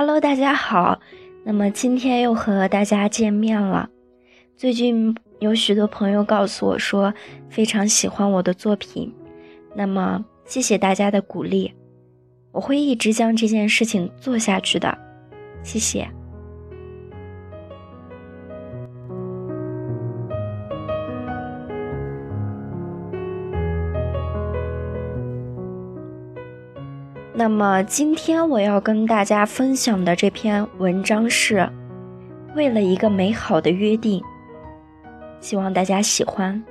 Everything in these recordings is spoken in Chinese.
Hello，大家好。那么今天又和大家见面了。最近有许多朋友告诉我说非常喜欢我的作品，那么谢谢大家的鼓励，我会一直将这件事情做下去的。谢谢。那么今天我要跟大家分享的这篇文章是为了一个美好的约定，希望大家喜欢。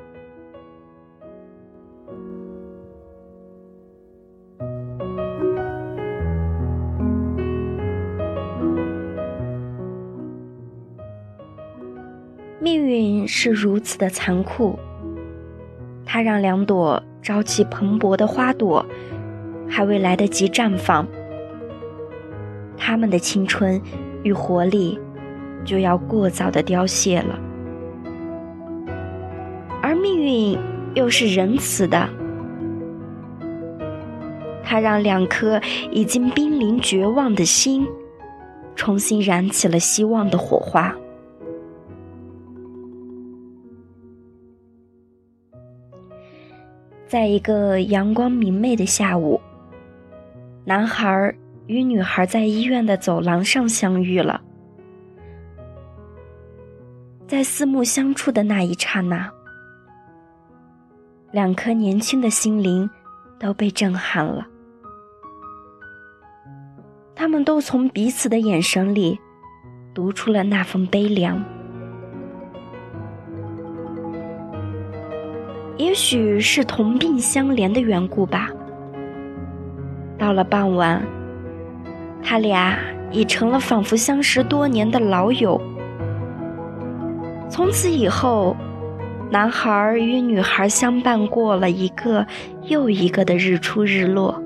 命运是如此的残酷，它让两朵朝气蓬勃的花朵。还未来得及绽放，他们的青春与活力就要过早的凋谢了。而命运又是仁慈的，它让两颗已经濒临绝望的心，重新燃起了希望的火花。在一个阳光明媚的下午。男孩与女孩在医院的走廊上相遇了，在四目相触的那一刹那，两颗年轻的心灵都被震撼了。他们都从彼此的眼神里读出了那份悲凉。也许是同病相怜的缘故吧。到了傍晚，他俩已成了仿佛相识多年的老友。从此以后，男孩与女孩相伴过了一个又一个的日出日落，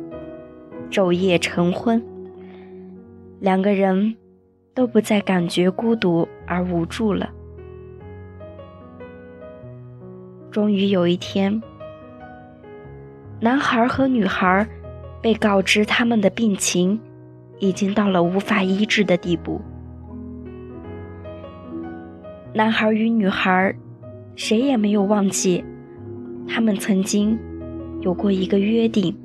昼夜晨昏。两个人都不再感觉孤独而无助了。终于有一天，男孩和女孩。被告知他们的病情已经到了无法医治的地步。男孩与女孩谁也没有忘记，他们曾经有过一个约定。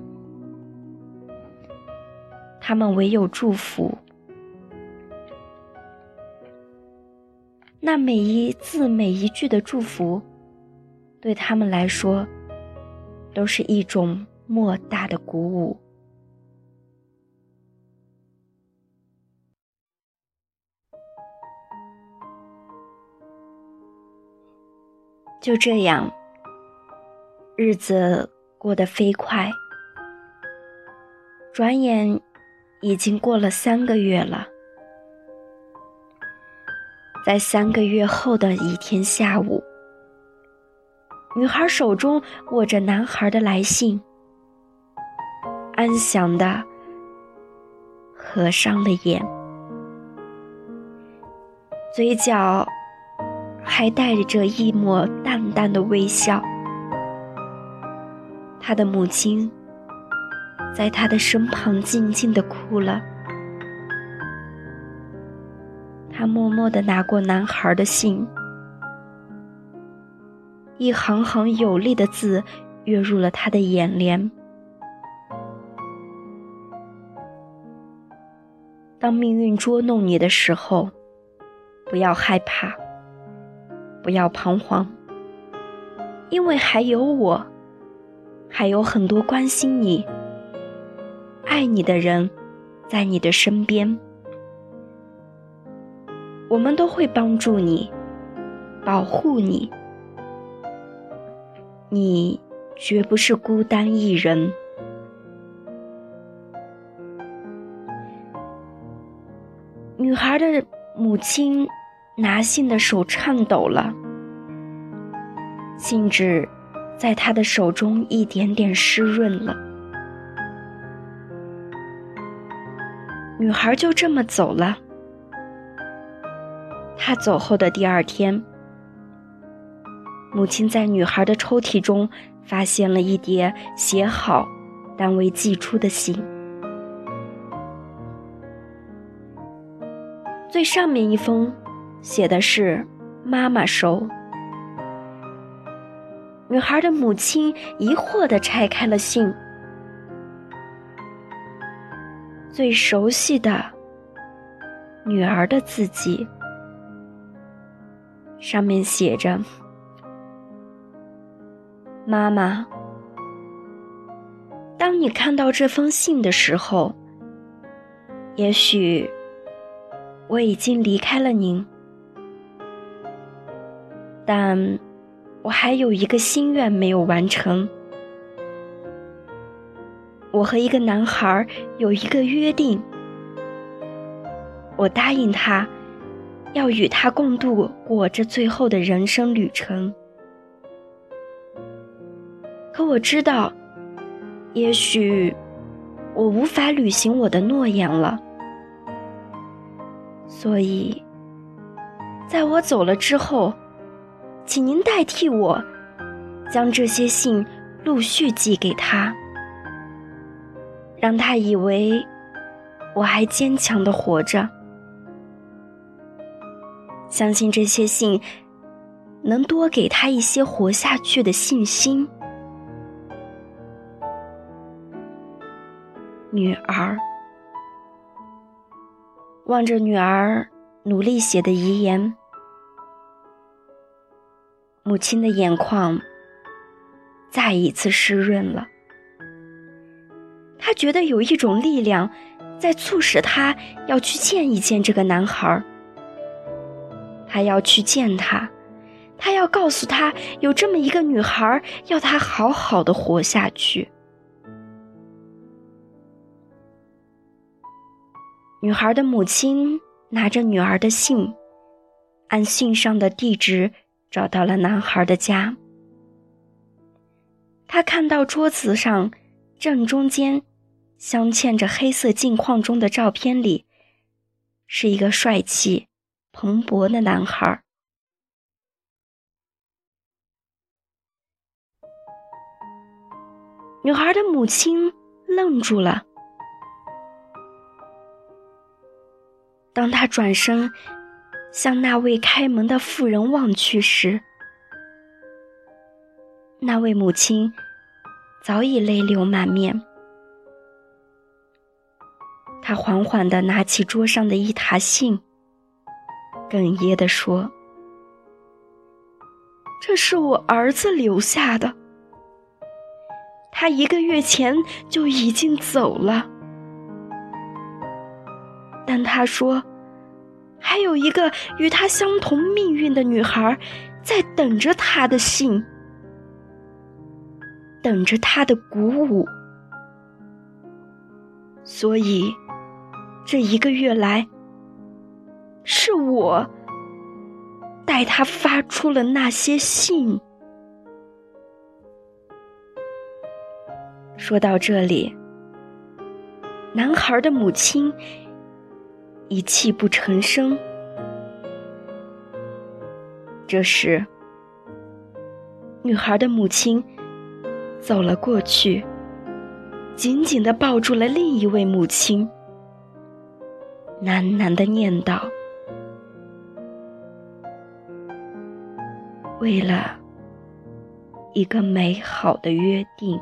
他们唯有祝福。那每一字每一句的祝福，对他们来说，都是一种莫大的鼓舞。就这样，日子过得飞快，转眼已经过了三个月了。在三个月后的一天下午，女孩手中握着男孩的来信，安详的合上了眼，嘴角。还带着一抹淡淡的微笑。他的母亲在他的身旁静静的哭了。他默默的拿过男孩的信，一行行有力的字跃入了他的眼帘。当命运捉弄你的时候，不要害怕。不要彷徨，因为还有我，还有很多关心你、爱你的人在你的身边。我们都会帮助你，保护你。你绝不是孤单一人。女孩的母亲。拿信的手颤抖了，信纸在他的手中一点点湿润了。女孩就这么走了。她走后的第二天，母亲在女孩的抽屉中发现了一叠写好但未寄出的信。最上面一封写的是“妈妈收”。女孩的母亲疑惑地拆开了信，最熟悉的女儿的字迹，上面写着：“妈妈，当你看到这封信的时候，也许我已经离开了您，但……”我还有一个心愿没有完成。我和一个男孩有一个约定，我答应他，要与他共度过这最后的人生旅程。可我知道，也许我无法履行我的诺言了，所以，在我走了之后。请您代替我，将这些信陆续寄给他，让他以为我还坚强的活着。相信这些信能多给他一些活下去的信心。女儿望着女儿努力写的遗言。母亲的眼眶再一次湿润了，他觉得有一种力量在促使他要去见一见这个男孩他要去见他，他要告诉他有这么一个女孩要他好好的活下去。女孩的母亲拿着女儿的信，按信上的地址。找到了男孩的家。他看到桌子上正中间镶嵌着黑色镜框中的照片里，是一个帅气、蓬勃的男孩。女孩的母亲愣住了。当他转身。向那位开门的妇人望去时，那位母亲早已泪流满面。她缓缓地拿起桌上的一沓信，哽咽地说：“这是我儿子留下的，他一个月前就已经走了，但他说。”还有一个与他相同命运的女孩，在等着他的信，等着他的鼓舞。所以，这一个月来，是我带他发出了那些信。说到这里，男孩的母亲。已泣不成声。这时，女孩的母亲走了过去，紧紧的抱住了另一位母亲，喃喃的念道：“为了一个美好的约定。”